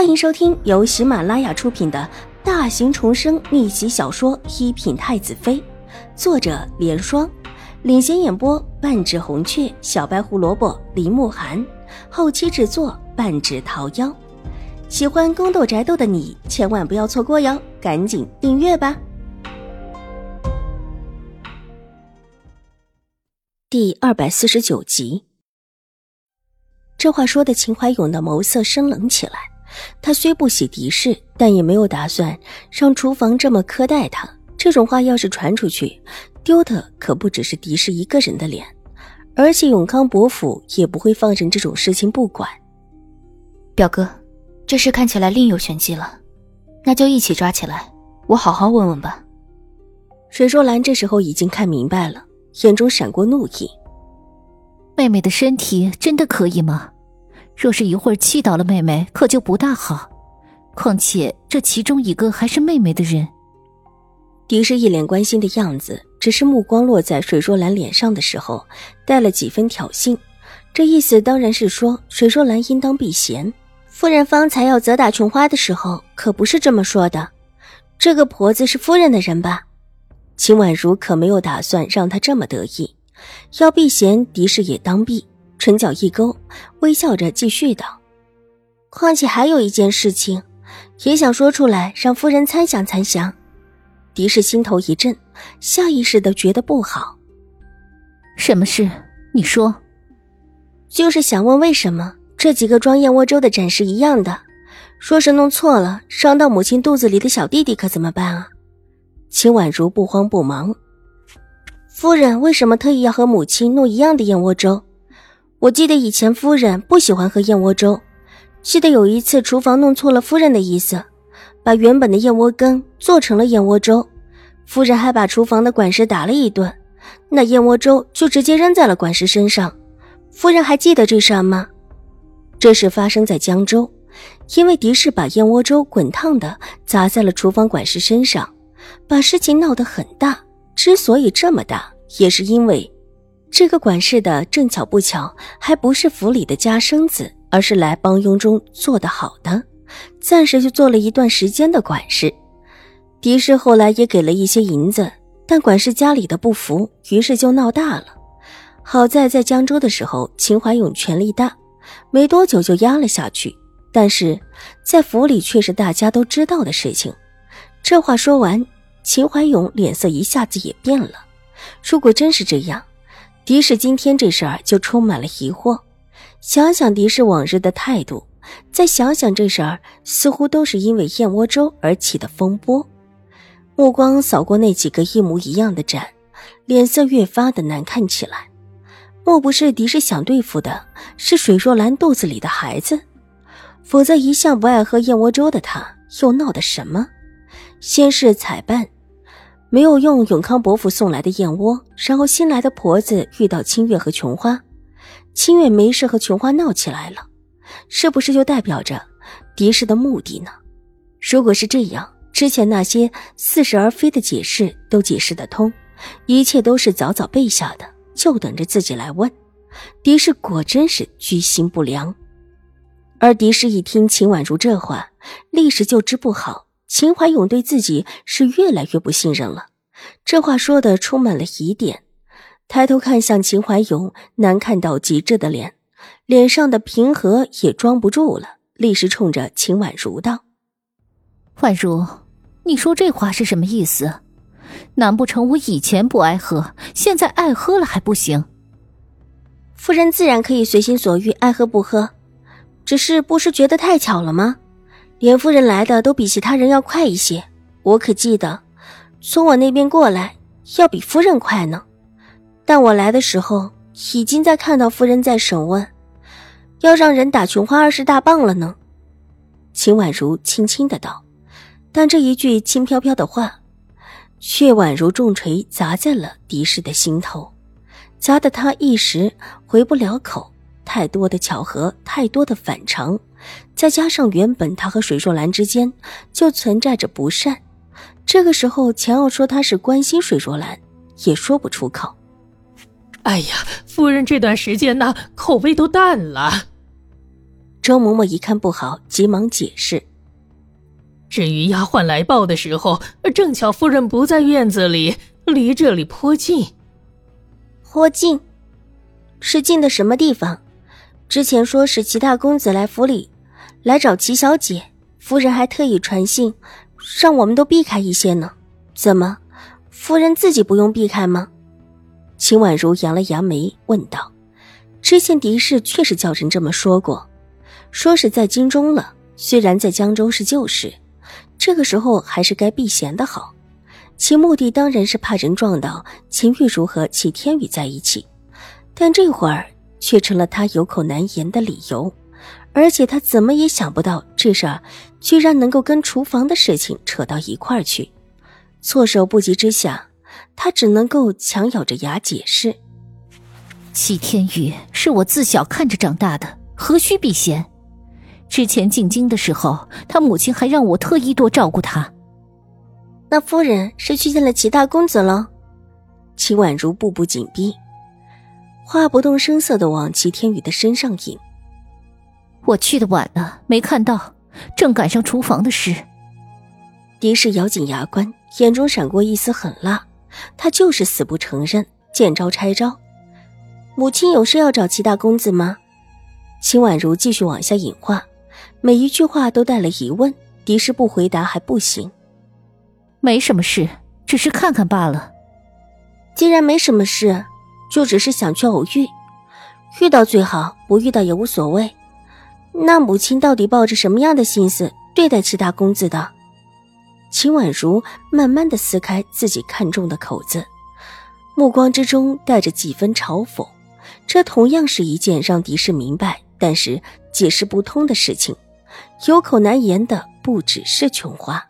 欢迎收听由喜马拉雅出品的大型重生逆袭小说《一品太子妃》，作者：莲霜，领衔演播：半指红雀、小白胡萝卜、林慕寒，后期制作：半指桃夭。喜欢宫斗宅斗的你千万不要错过哟，赶紧订阅吧！第二百四十九集，这话说的秦怀勇的眸色生冷起来。他虽不喜狄氏，但也没有打算让厨房这么苛待他。这种话要是传出去，丢的可不只是狄氏一个人的脸，而且永康伯府也不会放任这种事情不管。表哥，这事看起来另有玄机了，那就一起抓起来，我好好问问吧。水若兰这时候已经看明白了，眼中闪过怒意：“妹妹的身体真的可以吗？”若是一会儿气倒了妹妹，可就不大好。况且这其中一个还是妹妹的人。狄氏一脸关心的样子，只是目光落在水若兰脸上的时候，带了几分挑衅。这意思当然是说水若兰应当避嫌。夫人方才要责打琼花的时候，可不是这么说的。这个婆子是夫人的人吧？秦婉如可没有打算让她这么得意。要避嫌，狄氏也当避。唇角一勾，微笑着继续道：“况且还有一件事情，也想说出来，让夫人参详参详。”狄氏心头一震，下意识的觉得不好。什么事？你说。就是想问，为什么这几个装燕窝粥的盏是一样的？说是弄错了，伤到母亲肚子里的小弟弟可怎么办啊？秦婉如不慌不忙：“夫人为什么特意要和母亲弄一样的燕窝粥？”我记得以前夫人不喜欢喝燕窝粥，记得有一次厨房弄错了夫人的意思，把原本的燕窝羹做成了燕窝粥，夫人还把厨房的管事打了一顿，那燕窝粥就直接扔在了管事身上。夫人还记得这事吗？这事发生在江州，因为狄氏把燕窝粥滚烫的砸在了厨房管事身上，把事情闹得很大。之所以这么大，也是因为。这个管事的正巧不巧，还不是府里的家生子，而是来帮佣中做得好的，暂时就做了一段时间的管事。狄氏后来也给了一些银子，但管事家里的不服，于是就闹大了。好在在江州的时候，秦怀勇权力大，没多久就压了下去。但是在府里却是大家都知道的事情。这话说完，秦怀勇脸色一下子也变了。如果真是这样，狄氏今天这事儿就充满了疑惑，想想狄氏往日的态度，再想想这事儿，似乎都是因为燕窝粥而起的风波。目光扫过那几个一模一样的盏，脸色越发的难看起来。莫不是狄氏想对付的是水若兰肚子里的孩子？否则一向不爱喝燕窝粥的他，又闹的什么？先是采办。没有用永康伯府送来的燕窝，然后新来的婆子遇到清月和琼花，清月没事和琼花闹起来了，是不是就代表着狄氏的目的呢？如果是这样，之前那些似是而非的解释都解释得通，一切都是早早备下的，就等着自己来问。狄氏果真是居心不良，而狄氏一听秦婉如这话，立时就知不好。秦怀勇对自己是越来越不信任了，这话说的充满了疑点。抬头看向秦怀勇难看到极致的脸，脸上的平和也装不住了，立时冲着秦婉如道：“婉如，你说这话是什么意思？难不成我以前不爱喝，现在爱喝了还不行？夫人自然可以随心所欲，爱喝不喝，只是不是觉得太巧了吗？”连夫人来的都比其他人要快一些，我可记得，从我那边过来要比夫人快呢。但我来的时候已经在看到夫人在审问，要让人打琼花二十大棒了呢。秦婉如轻轻的道，但这一句轻飘飘的话，却宛如重锤砸在了狄氏的心头，砸得他一时回不了口。太多的巧合，太多的反常。再加上原本他和水若兰之间就存在着不善，这个时候强要说他是关心水若兰，也说不出口。哎呀，夫人这段时间呢，口味都淡了。周嬷嬷一看不好，急忙解释：“至于丫鬟来报的时候，正巧夫人不在院子里，离这里颇近。颇近，是近的什么地方？之前说是齐大公子来府里，来找齐小姐，夫人还特意传信，让我们都避开一些呢。怎么，夫人自己不用避开吗？”秦婉如扬了扬眉，问道：“之前狄氏确实叫人这么说过，说是在京中了。虽然在江州是旧事，这个时候还是该避嫌的好。其目的当然是怕人撞到秦玉茹和齐天宇在一起，但这会儿却成了他有口难言的理由。而且他怎么也想不到，这事儿居然能够跟厨房的事情扯到一块儿去。措手不及之下。”他只能够强咬着牙解释：“齐天宇是我自小看着长大的，何须避嫌？之前进京的时候，他母亲还让我特意多照顾他。那夫人是去见了齐大公子了？”齐婉如步步紧逼，话不动声色的往齐天宇的身上引。我去的晚了，没看到，正赶上厨房的事。狄氏咬紧牙关，眼中闪过一丝狠辣。他就是死不承认，见招拆招。母亲有事要找齐大公子吗？秦婉如继续往下引话，每一句话都带了疑问。狄氏不回答还不行。没什么事，只是看看罢了。既然没什么事，就只是想去偶遇，遇到最好，不遇到也无所谓。那母亲到底抱着什么样的心思对待齐大公子的？秦婉如慢慢的撕开自己看中的口子，目光之中带着几分嘲讽。这同样是一件让狄氏明白，但是解释不通的事情。有口难言的不只是琼花。